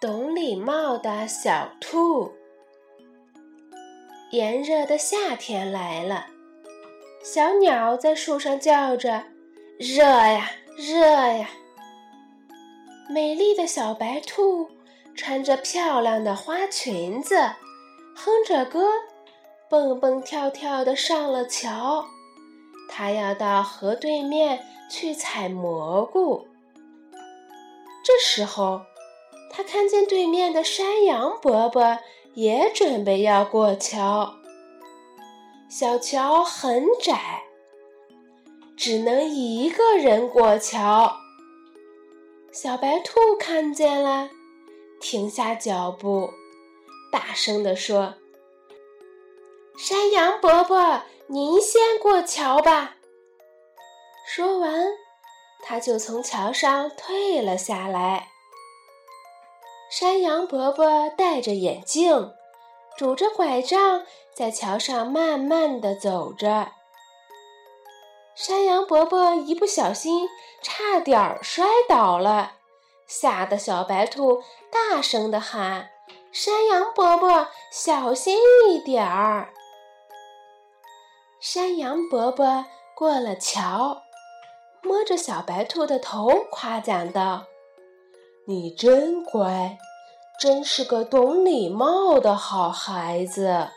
懂礼貌的小兔。炎热的夏天来了，小鸟在树上叫着：“热呀，热呀！”美丽的小白兔穿着漂亮的花裙子，哼着歌，蹦蹦跳跳的上了桥。它要到河对面去采蘑菇。这时候，他看见对面的山羊伯伯也准备要过桥。小桥很窄，只能一个人过桥。小白兔看见了，停下脚步，大声地说：“山羊伯伯，您先过桥吧。”说完，他就从桥上退了下来。山羊伯伯戴着眼镜，拄着拐杖，在桥上慢慢地走着。山羊伯伯一不小心，差点儿摔倒了，吓得小白兔大声地喊：“山羊伯伯，小心一点儿！”山羊伯伯过了桥，摸着小白兔的头，夸奖道。你真乖，真是个懂礼貌的好孩子。